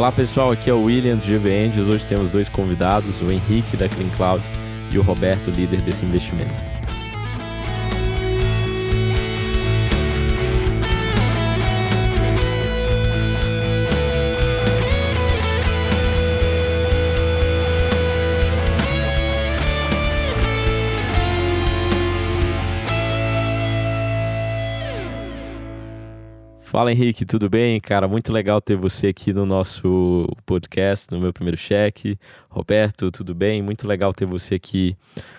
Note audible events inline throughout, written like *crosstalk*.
Olá pessoal, aqui é o William do GV Angels. Hoje temos dois convidados, o Henrique da Clean Cloud e o Roberto, líder desse investimento. Fala Henrique, tudo bem? Cara, muito legal ter você aqui no nosso podcast, no meu primeiro cheque. Roberto, tudo bem? Muito legal ter você aqui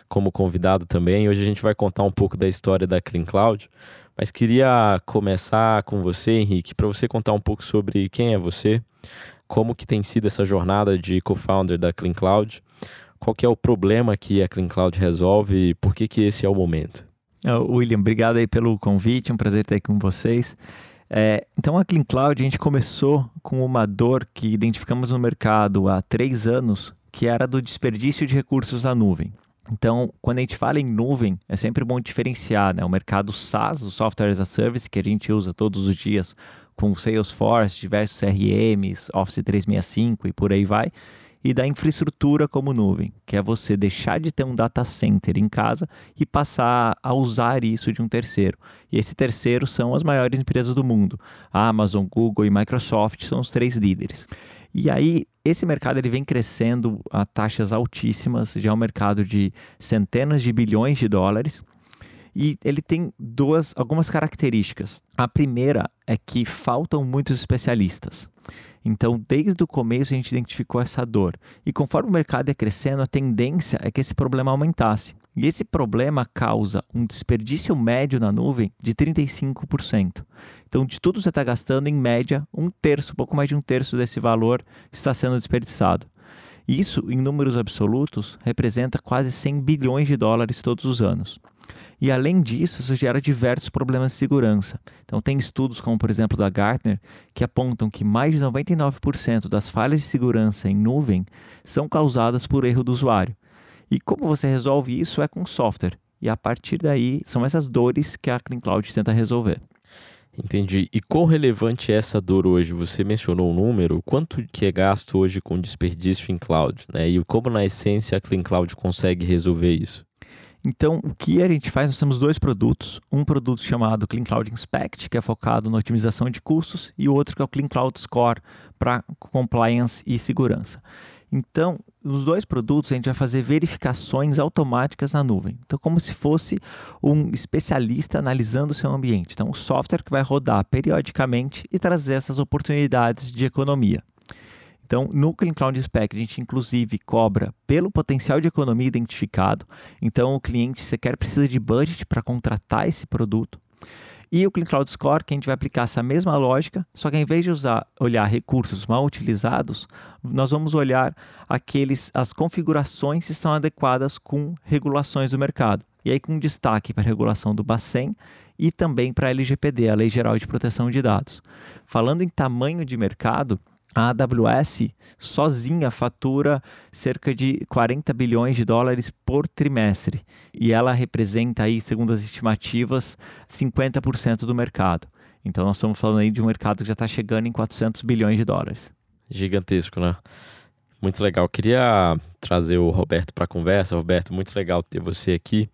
como convidado também. Hoje a gente vai contar um pouco da história da Clean Cloud, mas queria começar com você, Henrique, para você contar um pouco sobre quem é você, como que tem sido essa jornada de co-founder da Clean Cloud, qual que é o problema que a Clean Cloud resolve e por que que esse é o momento. William, obrigado aí pelo convite, um prazer estar aqui com vocês. É, então, a Clean Cloud, a gente começou com uma dor que identificamos no mercado há três anos, que era do desperdício de recursos na nuvem. Então, quando a gente fala em nuvem, é sempre bom diferenciar né? o mercado SaaS, o Software as a Service, que a gente usa todos os dias com Salesforce, diversos CRMs, Office 365 e por aí vai, e da infraestrutura como nuvem, que é você deixar de ter um data center em casa e passar a usar isso de um terceiro. E esse terceiro são as maiores empresas do mundo. A Amazon, Google e Microsoft são os três líderes. E aí, esse mercado ele vem crescendo a taxas altíssimas, já é um mercado de centenas de bilhões de dólares. E ele tem duas, algumas características. A primeira é que faltam muitos especialistas. Então, desde o começo a gente identificou essa dor. E conforme o mercado ia crescendo, a tendência é que esse problema aumentasse. E esse problema causa um desperdício médio na nuvem de 35%. Então, de tudo que você está gastando, em média, um terço, pouco mais de um terço desse valor está sendo desperdiçado. Isso, em números absolutos, representa quase 100 bilhões de dólares todos os anos. E além disso, isso gera diversos problemas de segurança. Então, tem estudos como, por exemplo, da Gartner, que apontam que mais de 99% das falhas de segurança em nuvem são causadas por erro do usuário. E como você resolve isso é com software. E a partir daí, são essas dores que a Clean Cloud tenta resolver. Entendi. E quão relevante é essa dor hoje? Você mencionou o número. Quanto que é gasto hoje com desperdício em cloud? Né? E como, na essência, a Clean Cloud consegue resolver isso? Então, o que a gente faz? Nós temos dois produtos. Um produto chamado Clean Cloud Inspect, que é focado na otimização de custos, e o outro que é o Clean Cloud Score para compliance e segurança. Então, nos dois produtos, a gente vai fazer verificações automáticas na nuvem. Então, como se fosse um especialista analisando o seu ambiente. Então, um software que vai rodar periodicamente e trazer essas oportunidades de economia. Então, no Clean Cloud Spec, a gente inclusive cobra pelo potencial de economia identificado. Então, o cliente sequer precisa de budget para contratar esse produto. E o Clean Cloud Score, que a gente vai aplicar essa mesma lógica, só que em vez de usar, olhar recursos mal utilizados, nós vamos olhar aqueles, as configurações que estão adequadas com regulações do mercado. E aí com destaque para a regulação do Bacen e também para a LGPD, a Lei Geral de Proteção de Dados. Falando em tamanho de mercado, a AWS sozinha fatura cerca de 40 bilhões de dólares por trimestre e ela representa aí, segundo as estimativas, 50% do mercado. Então nós estamos falando aí de um mercado que já está chegando em 400 bilhões de dólares. Gigantesco, né? Muito legal. Queria trazer o Roberto para a conversa. Roberto, muito legal ter você aqui.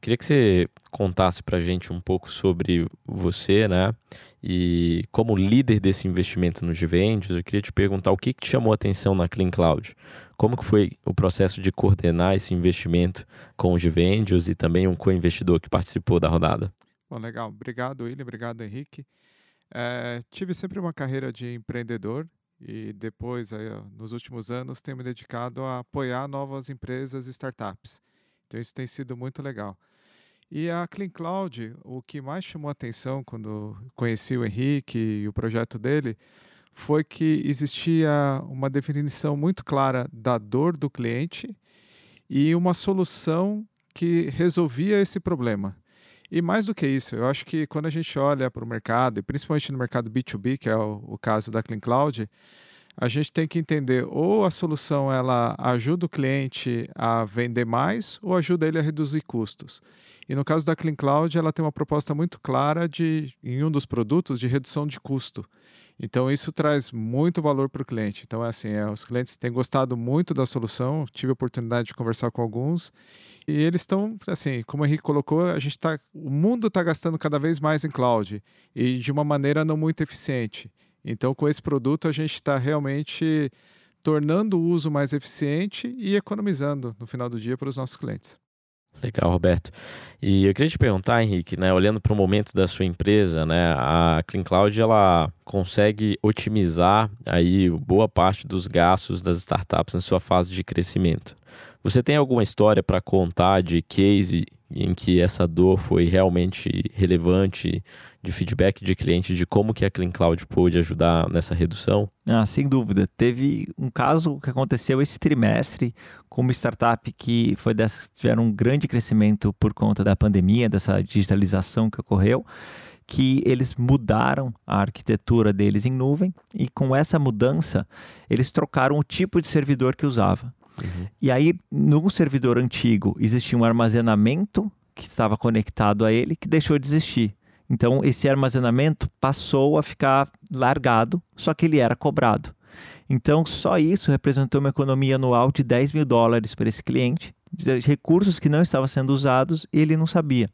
Queria que você contasse para a gente um pouco sobre você, né? E como líder desse investimento no Giventus, eu queria te perguntar o que, que te chamou a atenção na Clean Cloud. Como que foi o processo de coordenar esse investimento com o Giventus e também um co-investidor que participou da rodada? Bom, legal. Obrigado, William. Obrigado, Henrique. É, tive sempre uma carreira de empreendedor e depois, aí, nos últimos anos, tenho me dedicado a apoiar novas empresas e startups. Então, isso tem sido muito legal. E a Clean Cloud, o que mais chamou atenção quando conheci o Henrique e o projeto dele, foi que existia uma definição muito clara da dor do cliente e uma solução que resolvia esse problema. E mais do que isso, eu acho que quando a gente olha para o mercado, e principalmente no mercado B2B, que é o, o caso da Clean Cloud, a gente tem que entender ou a solução ela ajuda o cliente a vender mais ou ajuda ele a reduzir custos. E no caso da Clean Cloud, ela tem uma proposta muito clara de, em um dos produtos, de redução de custo. Então isso traz muito valor para o cliente. Então é assim, é, os clientes têm gostado muito da solução. Tive a oportunidade de conversar com alguns e eles estão assim, como o Henrique colocou, a gente tá, o mundo está gastando cada vez mais em cloud e de uma maneira não muito eficiente. Então com esse produto a gente está realmente tornando o uso mais eficiente e economizando no final do dia para os nossos clientes. Legal, Roberto. E eu queria te perguntar, Henrique, né, olhando para o momento da sua empresa, né, a Clean Cloud ela consegue otimizar aí boa parte dos gastos das startups na sua fase de crescimento. Você tem alguma história para contar de case em que essa dor foi realmente relevante, de feedback de cliente de como que a Clean Cloud pôde ajudar nessa redução? Ah, sem dúvida. Teve um caso que aconteceu esse trimestre com uma startup que foi dessas que tiveram um grande crescimento por conta da pandemia, dessa digitalização que ocorreu que eles mudaram a arquitetura deles em nuvem e com essa mudança eles trocaram o tipo de servidor que usava. Uhum. E aí, no servidor antigo, existia um armazenamento que estava conectado a ele que deixou de existir. Então, esse armazenamento passou a ficar largado, só que ele era cobrado. Então, só isso representou uma economia anual de 10 mil dólares para esse cliente, recursos que não estavam sendo usados e ele não sabia.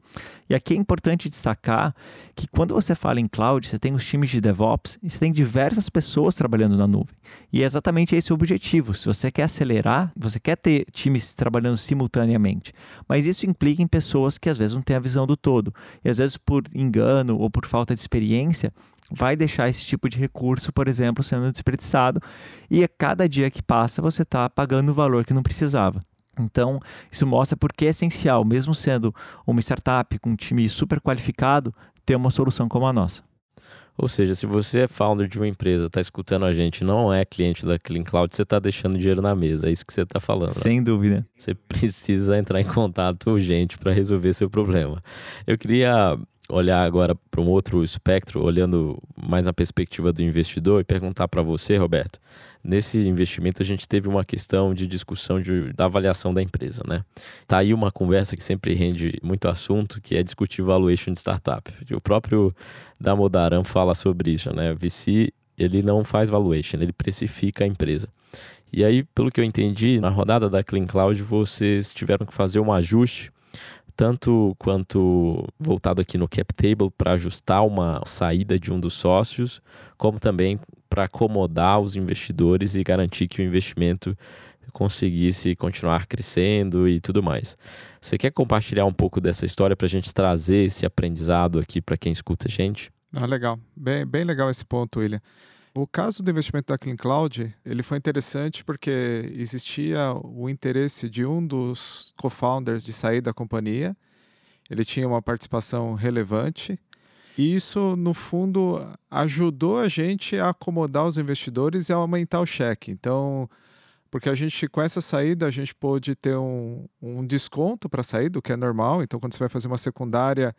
E aqui é importante destacar que quando você fala em cloud, você tem os times de DevOps e você tem diversas pessoas trabalhando na nuvem. E é exatamente esse o objetivo. Se você quer acelerar, você quer ter times trabalhando simultaneamente. Mas isso implica em pessoas que às vezes não têm a visão do todo. E às vezes por engano ou por falta de experiência, vai deixar esse tipo de recurso, por exemplo, sendo desperdiçado. E a cada dia que passa, você está pagando o valor que não precisava. Então, isso mostra porque é essencial, mesmo sendo uma startup com um time super qualificado, ter uma solução como a nossa. Ou seja, se você é founder de uma empresa, está escutando a gente, não é cliente da Clean Cloud, você está deixando dinheiro na mesa. É isso que você está falando. Sem né? dúvida. Você precisa entrar em contato urgente para resolver seu problema. Eu queria olhar agora para um outro espectro, olhando mais na perspectiva do investidor e perguntar para você, Roberto. Nesse investimento a gente teve uma questão de discussão de, da avaliação da empresa, né? Tá aí uma conversa que sempre rende muito assunto, que é discutir valuation de startup. O próprio Damodaran fala sobre isso, né? VC, ele não faz valuation, ele precifica a empresa. E aí, pelo que eu entendi, na rodada da Clean Cloud, vocês tiveram que fazer um ajuste tanto quanto voltado aqui no cap table para ajustar uma saída de um dos sócios, como também para acomodar os investidores e garantir que o investimento conseguisse continuar crescendo e tudo mais. Você quer compartilhar um pouco dessa história para a gente trazer esse aprendizado aqui para quem escuta a gente? Ah, legal. Bem, bem legal esse ponto, William. O caso do investimento da Clean Cloud, ele foi interessante porque existia o interesse de um dos co-founders de sair da companhia. Ele tinha uma participação relevante. E isso, no fundo, ajudou a gente a acomodar os investidores e a aumentar o cheque. Então, porque a gente, com essa saída, a gente pôde ter um, um desconto para sair, do que é normal. Então, quando você vai fazer uma secundária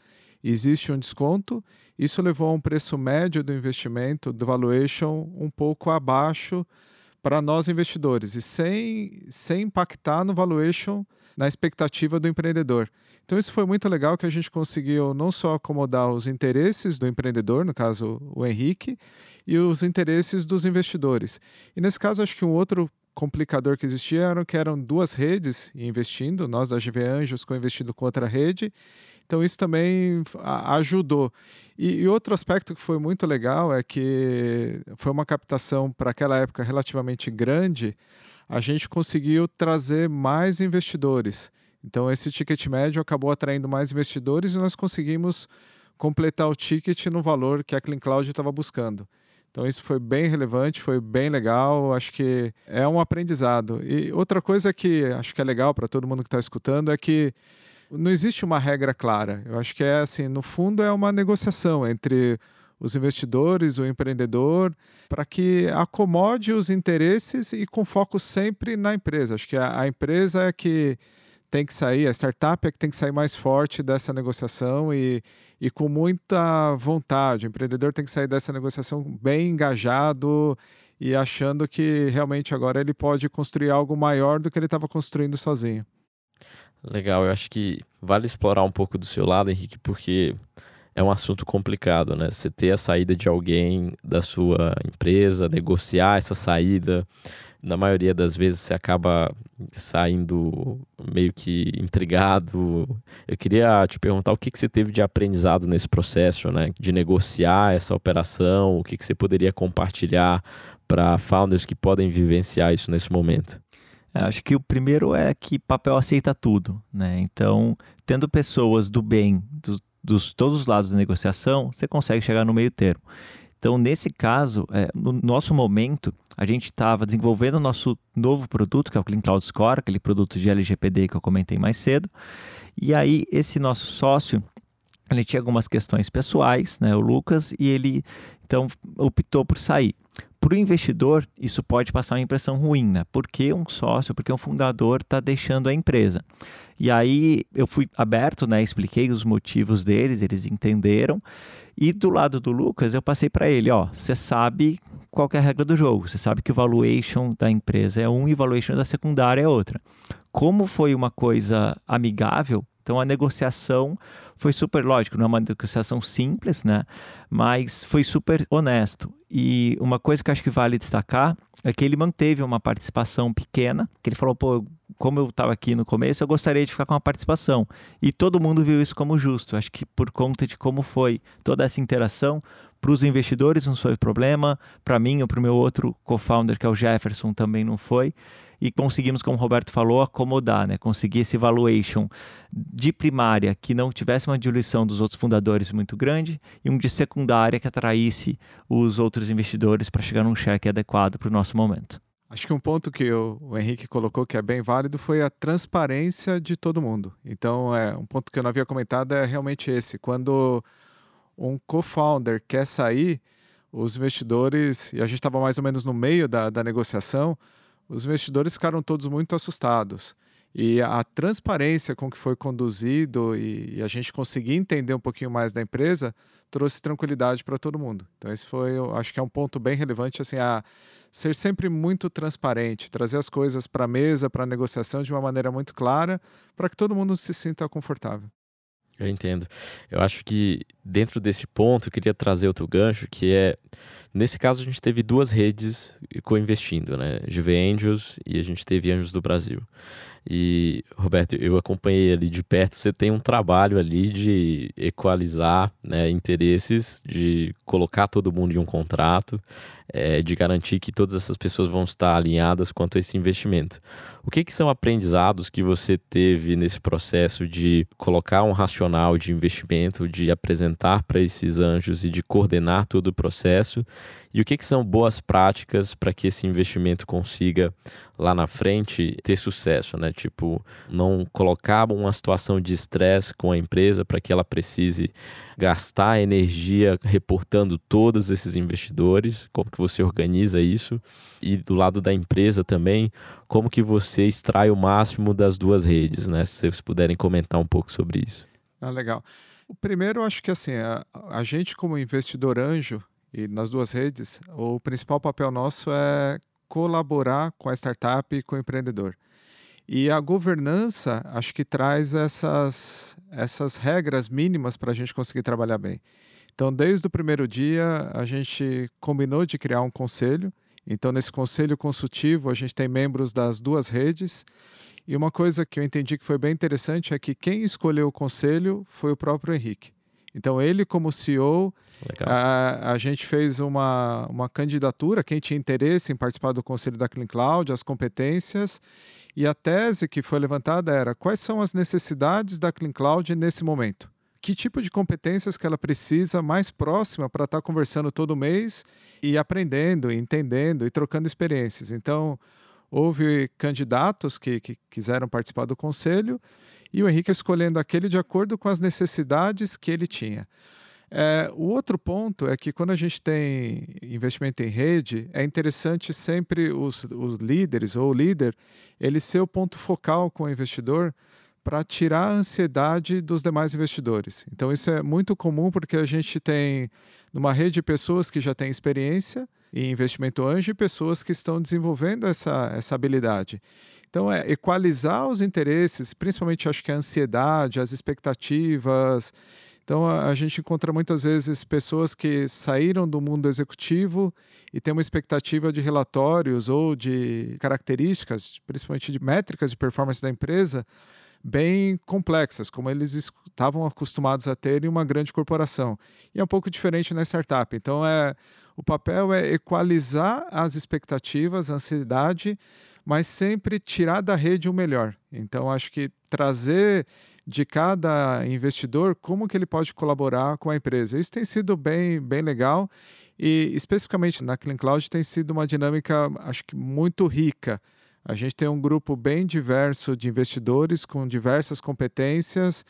existe um desconto. Isso levou a um preço médio do investimento, do valuation, um pouco abaixo para nós investidores e sem, sem impactar no valuation, na expectativa do empreendedor. Então, isso foi muito legal que a gente conseguiu não só acomodar os interesses do empreendedor, no caso o Henrique, e os interesses dos investidores. E nesse caso, acho que um outro complicador que existia era que eram duas redes investindo, nós da GV Anjos co-investindo com outra rede, então isso também ajudou. E, e, outro aspecto que foi muito legal é que foi uma captação para aquela época relativamente grande, a gente conseguiu trazer mais investidores. Então esse ticket médio acabou atraindo mais investidores e nós conseguimos completar o ticket no valor que a Clean Cloud estava buscando. Então isso foi bem relevante, foi bem legal, acho que é um aprendizado. E outra coisa que acho que é legal para todo mundo que está escutando é que não existe uma regra clara. Eu acho que é assim, no fundo é uma negociação entre os investidores, o empreendedor, para que acomode os interesses e com foco sempre na empresa. Acho que a, a, empresa é que tem que sair, a startup é que tem que sair mais forte dessa negociação e, e com muita vontade. O empreendedor tem que sair dessa negociação bem engajado e achando que realmente agora ele pode construir algo maior do que ele estava construindo sozinho. Legal, eu acho que vale explorar um pouco do seu lado, Henrique, porque é um assunto complicado, né? Você ter a saída de alguém da sua empresa, negociar essa saída, na maioria das vezes você acaba saindo meio que intrigado. Eu queria te perguntar o que, que você teve de aprendizado nesse processo, né? De negociar essa operação, o que, que você poderia compartilhar para founders que podem vivenciar isso nesse momento? É, acho que o primeiro é que papel aceita tudo, né? Então, tendo pessoas do bem do, dos todos os lados da negociação, você consegue chegar no meio termo. Então, nesse caso, é, no nosso momento, a gente estava desenvolvendo o nosso novo produto, que é o Clean Cloud Score, aquele produto de LGPD que eu comentei mais cedo. E aí, esse nosso sócio, ele tinha algumas questões pessoais, né, o Lucas, e ele então optou por sair. Para o investidor, isso pode passar uma impressão ruim, né? Porque um sócio, porque um fundador está deixando a empresa. E aí eu fui aberto, né? Expliquei os motivos deles, eles entenderam. E do lado do Lucas, eu passei para ele, ó, você sabe qual é a regra do jogo. Você sabe que o valuation da empresa é um e o valuation da secundária é outra. Como foi uma coisa amigável, então a negociação foi super lógico, não é uma negociação simples, né? Mas foi super honesto. E uma coisa que eu acho que vale destacar é que ele manteve uma participação pequena, que ele falou, pô, como eu estava aqui no começo, eu gostaria de ficar com uma participação. E todo mundo viu isso como justo. Acho que por conta de como foi toda essa interação, para os investidores não foi problema, para mim ou para o meu outro co-founder, que é o Jefferson, também não foi e conseguimos, como o Roberto falou, acomodar, né? conseguir esse valuation de primária que não tivesse uma diluição dos outros fundadores muito grande e um de secundária que atraísse os outros investidores para chegar num cheque adequado para o nosso momento. Acho que um ponto que o, Henrique colocou que é bem válido foi a transparência de todo mundo. Então, é um ponto que eu não havia comentado é realmente esse. Quando um co-founder quer sair, os investidores, e a gente estava mais ou menos no meio da, da negociação, os investidores ficaram todos muito assustados. E a transparência com que foi conduzido e, a gente conseguir entender um pouquinho mais da empresa trouxe tranquilidade para todo mundo. Então esse foi, acho que é um ponto bem relevante, assim, a ser sempre muito transparente, trazer as coisas para a mesa, para a negociação de uma maneira muito clara, para que todo mundo se sinta confortável. Eu entendo. Eu acho que dentro desse ponto eu queria trazer outro gancho, que é nesse caso a gente teve duas redes co-investindo, né? Juve Angels e a gente teve Anjos do Brasil. E, Roberto, eu acompanhei ali de perto, você tem um trabalho ali de equalizar né, interesses, de colocar todo mundo em um contrato, é, de garantir que todas essas pessoas vão estar alinhadas quanto a esse investimento. O que, que são aprendizados que você teve nesse processo de colocar um racional de investimento, de apresentar para esses anjos e de coordenar todo o processo? E o que, que são boas práticas para que esse investimento consiga lá na frente ter sucesso, né? Tipo, não colocar uma situação de estresse com a empresa para que ela precise gastar energia reportando todos esses investidores, como que você organiza isso? E do lado da empresa também, como que você extrai o máximo das duas redes, né? Se vocês puderem comentar um pouco sobre isso. Ah, legal. O primeiro, eu acho que assim, a, a gente como investidor anjo, e nas duas redes, o principal papel nosso é colaborar com a startup e com o empreendedor. E a governança, acho que traz essas, essas regras mínimas para a gente conseguir trabalhar bem. Então, desde o primeiro dia, a gente combinou de criar um conselho. Então, nesse conselho consultivo, a gente tem membros das duas redes. E uma coisa que eu entendi que foi bem interessante é que quem escolheu o conselho foi o próprio Henrique. Então, ele, como CEO, a, a, gente fez uma, uma candidatura, quem tinha interesse em participar do conselho da Clean Cloud, as competências, e a tese que foi levantada era quais são as necessidades da Clean Cloud nesse momento. Que tipo de competências que ela precisa mais próxima para estar tá conversando todo mês e aprendendo, entendendo e trocando experiências. Então, houve candidatos que, que quiseram participar do conselho e o Henrique escolhendo aquele de acordo com as necessidades que ele tinha. É, o outro ponto é que quando a gente tem investimento em rede, é interessante sempre os, os líderes ou o líder ele ser o ponto focal com o investidor para tirar a ansiedade dos demais investidores. Então isso é muito comum porque a gente tem numa rede de pessoas que já têm experiência em investimento anjo e pessoas que estão desenvolvendo essa, essa habilidade. Então, é equalizar os interesses, principalmente acho que a ansiedade, as expectativas. Então, a, a gente encontra muitas vezes pessoas que saíram do mundo executivo e têm uma expectativa de relatórios ou de características, principalmente de métricas de performance da empresa, bem complexas, como eles estavam acostumados a ter em uma grande corporação. E é um pouco diferente na startup. Então, é, o papel é equalizar as expectativas, a ansiedade, mas sempre tirar da rede o melhor. Então, acho que trazer de cada investidor como que ele pode colaborar com a empresa. Isso tem sido bem, bem legal e especificamente na Clean Cloud tem sido uma dinâmica, acho que muito rica. A gente tem um grupo bem diverso de investidores com diversas competências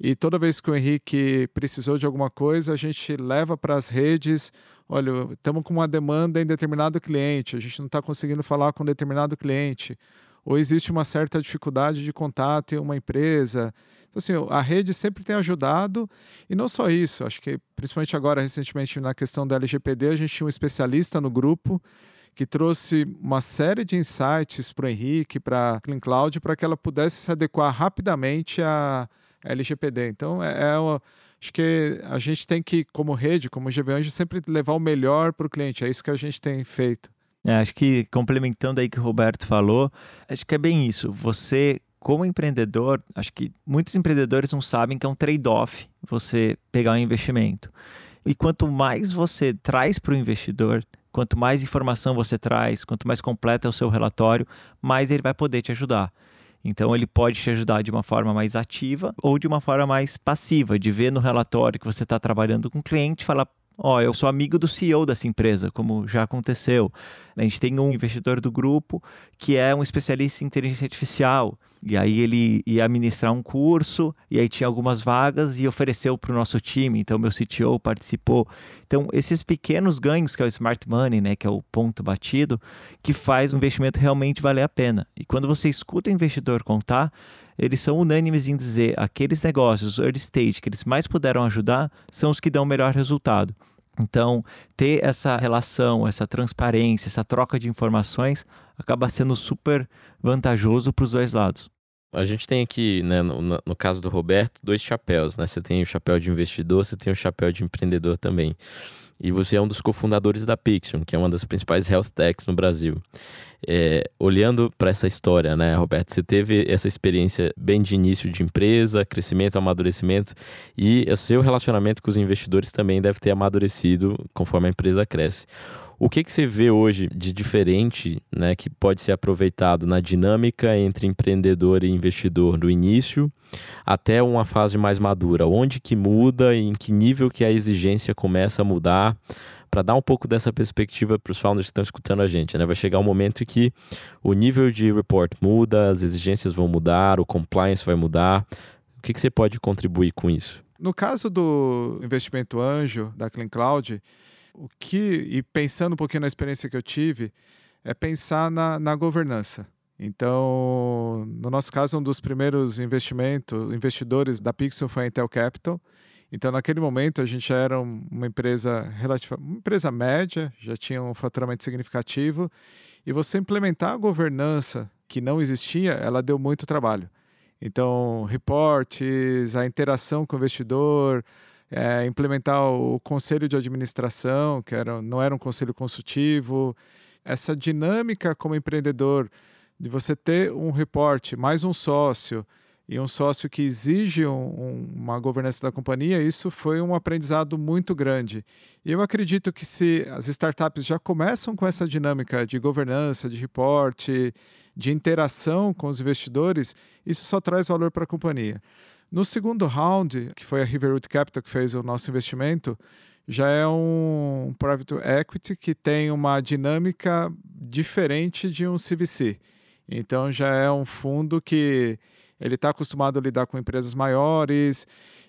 e toda vez que o Henrique precisou de alguma coisa, a gente leva para as redes olha, estamos com uma demanda em determinado cliente, a gente não está conseguindo falar com determinado cliente, ou existe uma certa dificuldade de contato em uma empresa. Então, assim, a rede sempre tem ajudado, e não só isso, acho que principalmente agora, recentemente, na questão da LGPD, a gente tinha um especialista no grupo que trouxe uma série de insights para o Henrique, para a Clean Cloud, para que ela pudesse se adequar rapidamente à LGPD. Então, é, é uma acho que a gente tem que, como rede, como GV Anjo, sempre levar o melhor para o cliente. É isso que a gente tem feito. É, acho que complementando aí que o Roberto falou, acho que é bem isso. Você, como empreendedor, acho que muitos empreendedores não sabem que é um trade-off você pegar um investimento. E quanto mais você traz para o investidor, quanto mais informação você traz, quanto mais completo é o seu relatório, mais ele vai poder te ajudar. Então ele pode te ajudar de uma forma mais ativa ou de uma forma mais passiva, de ver no relatório que você está trabalhando com o cliente falar, ó, eu sou amigo do CEO dessa empresa, como já aconteceu. A gente tem um investidor do grupo que é um especialista em inteligência artificial. E aí ele ia ministrar um curso, e aí tinha algumas vagas e ofereceu para o nosso time. Então, meu CTO participou. Então, esses pequenos ganhos, que é o smart money, né, que é o ponto batido, que faz o investimento realmente valer a pena. E quando você escuta o investidor contar, eles são unânimes em dizer aqueles negócios early stage que eles mais puderam ajudar são os que dão o melhor resultado. Então, ter essa relação, essa transparência, essa troca de informações acaba sendo super vantajoso para os dois lados. A gente tem aqui, né, no, no, caso do Roberto, dois chapéus, né? Você tem o chapéu de investidor, você tem o chapéu de empreendedor também. E você é um dos cofundadores da Pixion, que é uma das principais health techs no Brasil. É, olhando para essa história, né, Roberto? Você teve essa experiência bem de início de empresa, crescimento, amadurecimento, e o seu relacionamento com os investidores também deve ter amadurecido conforme a empresa cresce. O que, que você vê hoje de diferente, né, que pode ser aproveitado na dinâmica entre empreendedor e investidor do início até uma fase mais madura? Onde que muda e em que nível que a exigência começa a mudar? Para dar um pouco dessa perspectiva para os founders que estão escutando a gente, né? Vai chegar um momento que o nível de report muda, as exigências vão mudar, o compliance vai mudar. O que, que você pode contribuir com isso? No caso do investimento anjo da Clean Cloud, o que, e pensando um pouquinho na experiência que eu tive, é pensar na, na governança. Então, no nosso caso, um dos primeiros investimentos, investidores da Pixel foi a Intel Capital. Então, naquele momento, a gente era uma empresa relativa, uma empresa média, já tinha um faturamento significativo, e você implementar a governança que não existia, ela deu muito trabalho. Então, reportes, a interação com o investidor, é, implementar o conselho de administração, que era, não era um conselho consultivo, essa dinâmica como empreendedor de você ter um reporte, mais um sócio, e um sócio que exige um, um, uma governança da companhia, isso foi um aprendizado muito grande. E eu acredito que se as startups já começam com essa dinâmica de governança, de reporte, de interação com os investidores, isso só traz valor para a companhia. No segundo round, que foi a Riverwood Capital que fez o nosso investimento, já é um private equity que tem uma dinâmica diferente de um CVC. Então já é um fundo que ele está acostumado a lidar com empresas maiores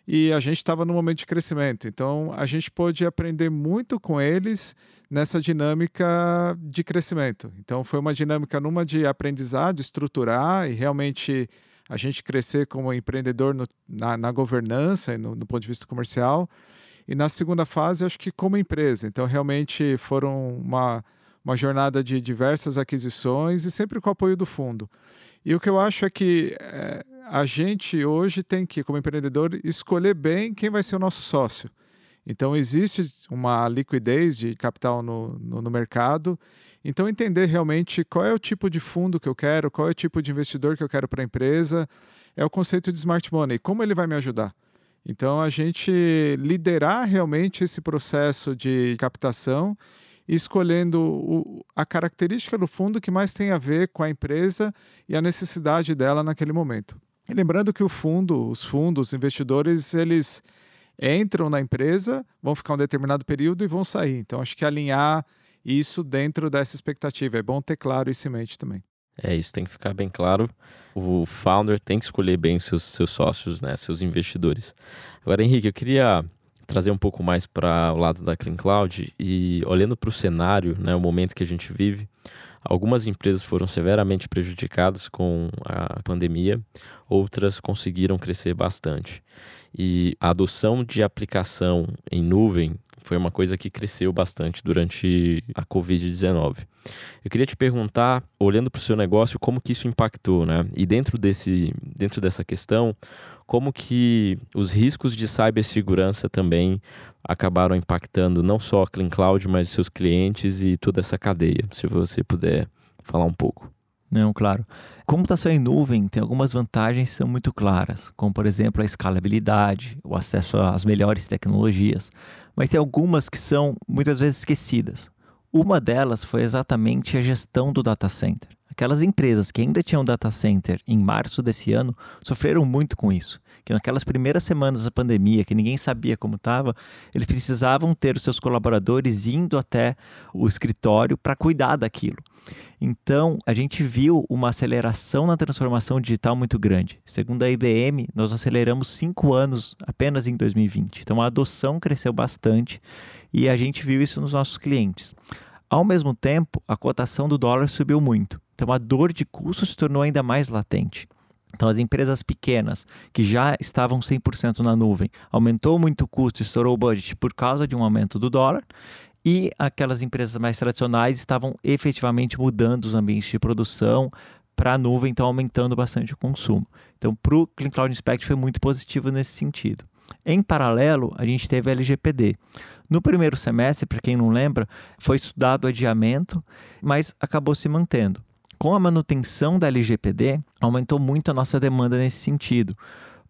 e a gente estava no momento de crescimento. Então a gente pôde aprender muito com eles nessa dinâmica de crescimento. Então foi uma dinâmica numa de aprendizado, estruturar e realmente a gente crescer como empreendedor no, na, na, governança e no, no, ponto de vista comercial. E na segunda fase, acho que como empresa. Então, realmente foram uma, uma jornada de diversas aquisições e sempre com o apoio do fundo. E o que eu acho é que é, a gente hoje tem que, como empreendedor, escolher bem quem vai ser o nosso sócio. Então, existe uma liquidez de capital no, no, no, mercado. Então, entender realmente qual é o tipo de fundo que eu quero, qual é o tipo de investidor que eu quero para a empresa, é o conceito de smart money. Como ele vai me ajudar? Então, a gente liderar realmente esse processo de captação escolhendo o, a característica do fundo que mais tem a ver com a empresa e a necessidade dela naquele momento. E lembrando que o fundo, os fundos, os investidores, eles entram na empresa, vão ficar um determinado período e vão sair. Então, acho que alinhar isso dentro dessa expectativa. É bom ter claro isso em mente também. É, isso tem que ficar bem claro. O founder tem que escolher bem seus, seus sócios, né, seus investidores. Agora, Henrique, eu queria trazer um pouco mais para o lado da Clean Cloud e olhando para o cenário, né, o momento que a gente vive, algumas empresas foram severamente prejudicadas com a pandemia, outras conseguiram crescer bastante. E a adoção de aplicação em nuvem foi uma coisa que cresceu bastante durante a Covid-19. Eu queria te perguntar, olhando para o seu negócio, como que isso impactou, né? E dentro, desse, dentro dessa questão, como que os riscos de cibersegurança também acabaram impactando não só a Clean Cloud, mas seus clientes e toda essa cadeia, se você puder falar um pouco. Não, claro. Computação em nuvem tem algumas vantagens que são muito claras, como por exemplo a escalabilidade, o acesso às melhores tecnologias, mas tem algumas que são muitas vezes esquecidas. Uma delas foi exatamente a gestão do data center. Aquelas empresas que ainda tinham data center em março desse ano sofreram muito com isso. Que naquelas primeiras semanas da pandemia, que ninguém sabia como estava, eles precisavam ter os seus colaboradores indo até o escritório para cuidar daquilo. Então, a gente viu uma aceleração na transformação digital muito grande. Segundo a IBM, nós aceleramos cinco anos apenas em 2020. Então, a adoção cresceu bastante e a gente viu isso nos nossos clientes. Ao mesmo tempo, a cotação do dólar subiu muito. Então, a dor de custo se tornou ainda mais latente. Então, as empresas pequenas que já estavam 100% na nuvem, aumentou muito o custo, estourou o budget por causa de um aumento do dólar e aquelas empresas mais tradicionais estavam efetivamente mudando os ambientes de produção para a nuvem, então aumentando bastante o consumo. Então, para o Clean Cloud Inspect foi muito positivo nesse sentido. Em paralelo, a gente teve a LGPD. No primeiro semestre, para quem não lembra, foi estudado adiamento, mas acabou se mantendo. Com a manutenção da LGPD, aumentou muito a nossa demanda nesse sentido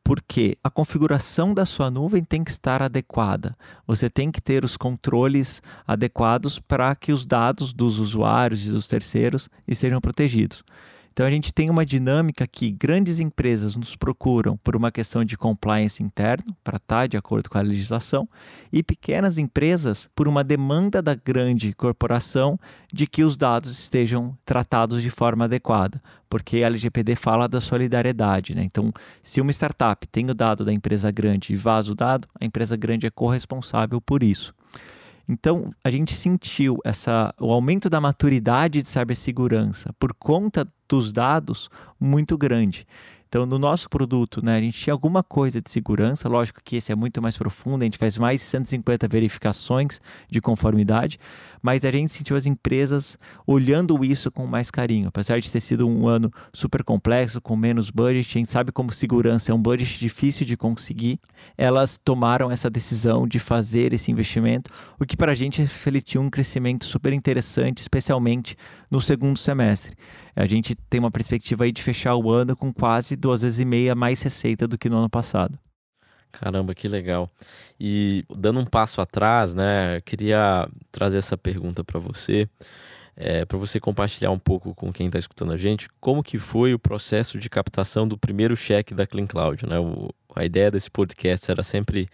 porque a configuração da sua nuvem tem que estar adequada. Você tem que ter os controles adequados para que os dados dos usuários e dos terceiros estejam protegidos. Então a gente tem uma dinâmica que grandes empresas nos procuram por uma questão de compliance interno, para estar de acordo com a legislação, e pequenas empresas por uma demanda da grande corporação de que os dados estejam tratados de forma adequada, porque a LGPD fala da solidariedade. Né? Então, se uma startup tem o dado da empresa grande e vaza o dado, a empresa grande é corresponsável por isso. Então, a gente sentiu essa, o aumento da maturidade de cibersegurança por conta dos dados muito grande. Então, no nosso produto, né, a gente tinha alguma coisa de segurança, lógico que esse é muito mais profundo, a gente faz mais de 150 verificações de conformidade, mas a gente sentiu as empresas olhando isso com mais carinho. Apesar de ter sido um ano super complexo, com menos budget, a gente sabe como segurança é um budget difícil de conseguir, elas tomaram essa decisão de fazer esse investimento, o que para a gente refletiu um crescimento super interessante, especialmente no segundo semestre. A gente tem uma perspectiva aí de fechar o ano com quase duas vezes e meia mais receita do que no ano passado. Caramba, que legal. E dando um passo atrás, né, queria trazer essa pergunta para você, é, para você compartilhar um pouco com quem está escutando a gente, como que foi o processo de captação do primeiro cheque da Clean Cloud, né? O, a ideia desse podcast era sempre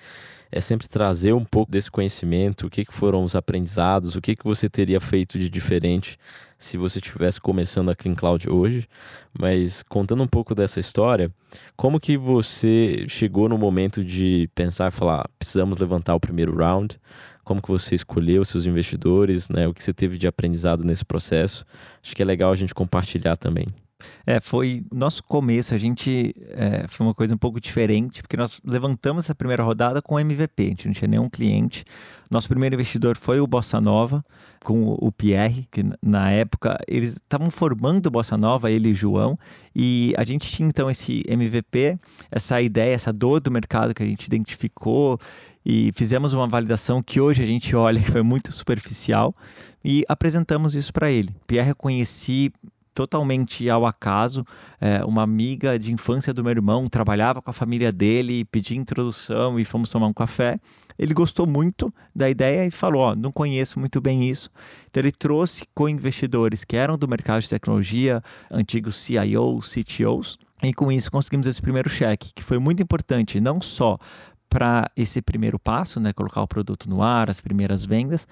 é sempre trazer um pouco desse conhecimento, o que, que foram os aprendizados, o que, que você teria feito de diferente se você estivesse começando a Clean Cloud hoje. Mas contando um pouco dessa história, como que você chegou no momento de pensar e falar, ah, precisamos levantar o primeiro round? Como que você escolheu seus investidores, né? O que você teve de aprendizado nesse processo? Acho que é legal a gente compartilhar também. É, foi nosso começo. A gente é, foi uma coisa um pouco diferente, porque nós levantamos essa primeira rodada com MVP. A gente não tinha nenhum cliente. Nosso primeiro investidor foi o Bossa Nova, com o Pierre, que na época eles estavam formando o Bossa Nova, ele e João, e a gente tinha então esse MVP, essa ideia, essa dor do mercado que a gente identificou e fizemos uma validação que hoje a gente olha que foi muito superficial e apresentamos isso para ele. Pierre eu conheci totalmente ao acaso. É, uma amiga de infância do meu irmão trabalhava com a família dele, pedi introdução e fomos tomar um café. Ele gostou muito da ideia e falou: Ó, não conheço muito bem isso. Então, ele trouxe co-investidores que eram do mercado de tecnologia, antigos CIOs, CTOs, e com isso conseguimos esse primeiro cheque, que foi muito importante, não só para esse primeiro passo, né, colocar o produto no ar, as primeiras vendas,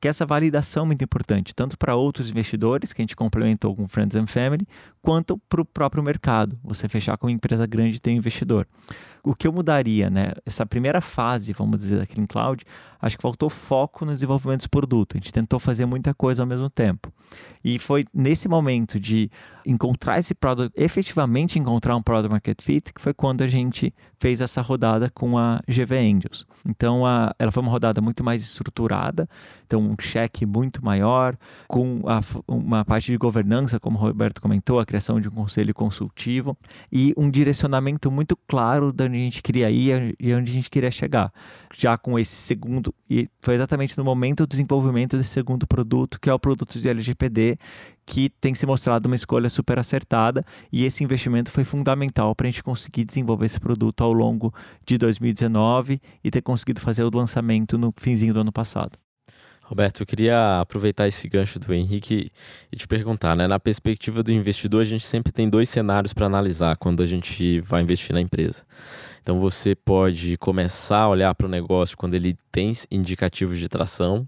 que essa validação é muito importante, tanto para outros investidores, que a gente complementou com Friends and Family, quanto para o próprio mercado, você fechar com uma empresa grande e ter um investidor. O que eu mudaria, né? Essa primeira fase, vamos dizer, da Clean Cloud, acho que faltou foco no desenvolvimento do produto. A gente tentou fazer muita coisa ao mesmo tempo. E foi nesse momento de encontrar esse produto, efetivamente encontrar um product market fit, que foi quando a gente fez essa rodada com a GV Angels. Então, a, ela foi uma rodada muito mais estruturada, então um cheque muito maior, com a, uma parte de governança, como o Roberto comentou, a criação de um conselho consultivo e um direcionamento muito claro de onde a gente queria ir e onde a gente queria chegar. Já com esse segundo, e foi exatamente no momento do desenvolvimento desse segundo produto, que é o produto de LGPD, que tem se mostrado uma escolha super acertada e esse investimento foi fundamental para a gente conseguir desenvolver esse produto ao longo de 2019 e ter conseguido fazer o lançamento no finzinho do ano passado. Roberto, eu queria aproveitar esse gancho do Henrique e te perguntar, né? Na perspectiva do investidor, a gente sempre tem dois cenários para analisar quando a gente vai investir na empresa. Então você pode começar a olhar para o negócio quando ele tem indicativos de tração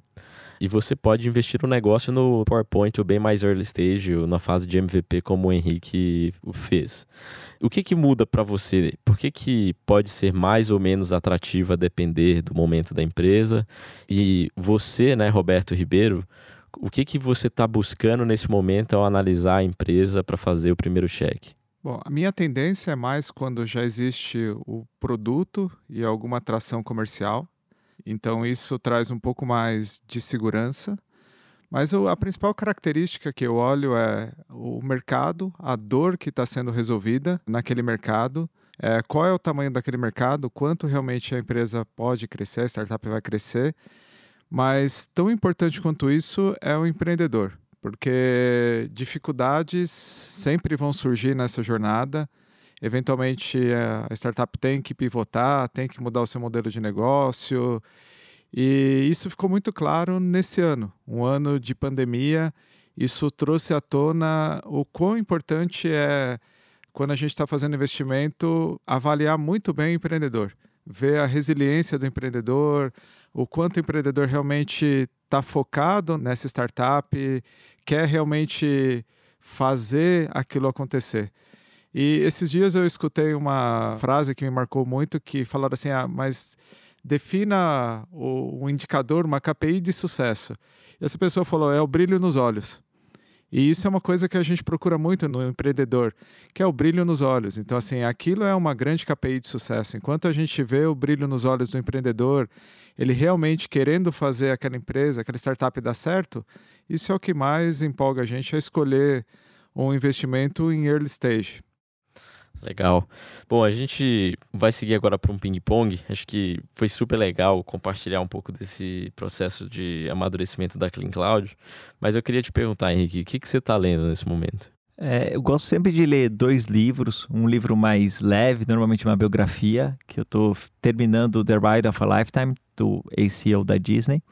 e você pode investir no negócio no PowerPoint ou bem mais early stage, ou na fase de MVP, como o Henrique fez. O que, que muda para você? Por que, que pode ser mais ou menos atrativa a depender do momento da empresa? E você, né, Roberto Ribeiro, o que, que você está buscando nesse momento ao analisar a empresa para fazer o primeiro cheque? Bom, a minha tendência é mais quando já existe o produto e alguma atração comercial. Então, isso traz um pouco mais de segurança. Mas a principal característica que eu olho é o mercado, a dor que está sendo resolvida naquele mercado, é, qual é o tamanho daquele mercado, quanto realmente a empresa pode crescer, a startup vai crescer. Mas tão importante quanto isso é o empreendedor, porque dificuldades sempre vão surgir nessa jornada. Eventualmente, eh, a startup tem que pivotar, tem que mudar o seu modelo de negócio. E isso ficou muito claro nesse ano, um ano de pandemia. Isso trouxe à tona o quão importante é, quando a gente está fazendo investimento, avaliar muito bem o empreendedor, ver a resiliência do empreendedor, o quanto o empreendedor realmente está focado nessa startup, quer realmente fazer aquilo acontecer. E esses dias eu escutei uma frase que me marcou muito, que falaram assim, ah, mas defina o, um indicador, uma KPI de sucesso. E essa pessoa falou, é o brilho nos olhos. E isso é uma coisa que a gente procura muito no empreendedor, que é o brilho nos olhos. Então, assim, aquilo é uma grande KPI de sucesso. Enquanto a gente vê o brilho nos olhos do empreendedor, ele realmente querendo fazer aquela empresa, aquela startup dar certo, isso é o que mais empolga a gente a escolher um investimento em early stage. Legal. Bom, a gente vai seguir agora para um ping-pong. Acho que foi super legal compartilhar um pouco desse processo de amadurecimento da Clean Cloud. Mas eu queria te perguntar, Henrique, o que, que você está lendo nesse momento? É, eu gosto sempre de ler dois livros. Um livro mais leve, normalmente uma biografia, que eu estou terminando The Ride of a Lifetime, do ACO da Disney.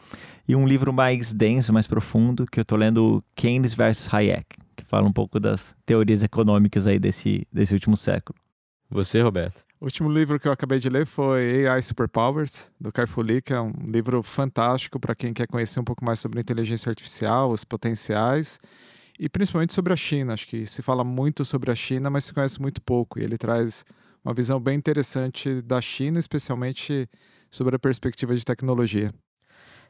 E um livro mais denso, mais profundo, que eu estou lendo Keynes versus Hayek fala um pouco das teorias econômicas aí desse, desse último século. Você, Roberto? O último livro que eu acabei de ler foi AI Superpowers, do Carfuli, que é um livro fantástico para quem quer conhecer um pouco mais sobre inteligência artificial, os potenciais, e principalmente sobre a China. Acho que se fala muito sobre a China, mas se conhece muito pouco. E ele traz uma visão bem interessante da China, especialmente sobre a perspectiva de tecnologia.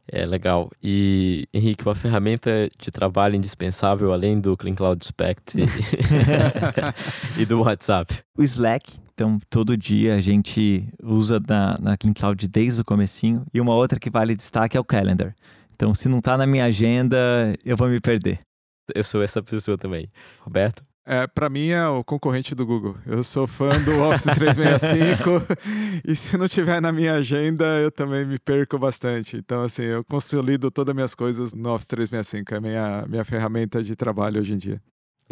É legal. E, Henrique, uma ferramenta de trabalho indispensável além do Clean Cloud Spect e, *laughs* *laughs* e do WhatsApp? O Slack. Então, todo dia a gente usa na, na Clean Cloud desde o comecinho. E uma outra que vale destaque é o Calendar. Então, se não está na minha agenda, eu vou me perder. Eu sou essa pessoa também. Roberto? É, para mim é o concorrente do Google. Eu sou fã do Office 365 *laughs* e se não tiver na minha agenda, eu também me perco bastante. Então, assim, eu consolido todas as minhas coisas no Office 365. É a minha, minha ferramenta de trabalho hoje em dia.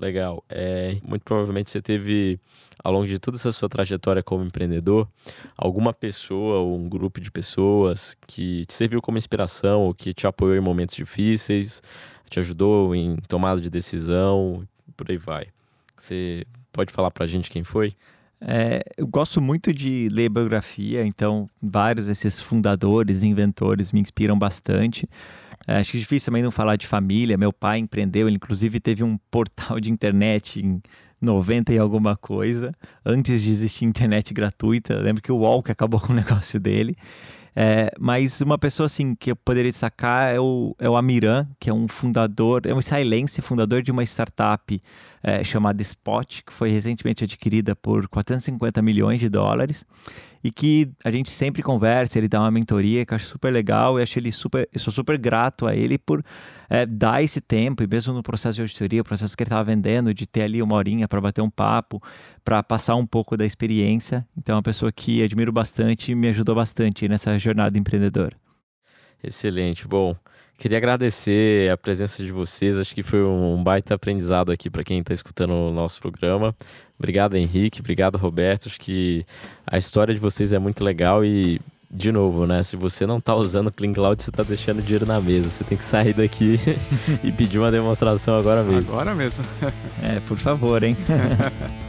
Legal. É, muito provavelmente você teve, ao longo de toda essa sua trajetória como empreendedor, alguma pessoa ou um grupo de pessoas que te serviu como inspiração ou que te apoiou em momentos difíceis, te ajudou em tomada de decisão, por aí vai. Você pode falar para a gente quem foi? É, eu gosto muito de ler biografia, então vários desses fundadores, inventores me inspiram bastante. É, acho que é difícil também não falar de família. Meu pai empreendeu, ele inclusive teve um portal de internet em 90 e alguma coisa, antes de existir internet gratuita. Eu lembro que o que acabou *laughs* com o negócio dele. É, mas uma pessoa assim que eu poderia destacar é o, é o Amiran, que é um fundador, é um israelense, fundador de uma startup é, chamada Spot, que foi recentemente adquirida por 450 milhões de dólares e que a gente sempre conversa, ele dá uma mentoria que eu acho super legal e acho ele super, eu sou super grato a ele por é, dar esse tempo e mesmo no processo de auditoria, o processo que ele estava vendendo, de ter ali uma horinha para bater um papo, para passar um pouco da experiência. Então é uma pessoa que admiro bastante e me ajudou bastante nessa jornada empreendedora. Excelente. Bom, queria agradecer a presença de vocês. Acho que foi um baita aprendizado aqui para quem está escutando o nosso programa. Obrigado, Henrique. Obrigado, Roberto. Acho que a história de vocês é muito legal e, de novo, né? Se você não está usando o Clean Cloud, você está deixando dinheiro na mesa. Você tem que sair daqui *laughs* e pedir uma demonstração agora mesmo. Agora mesmo. é, por favor, hein? *laughs*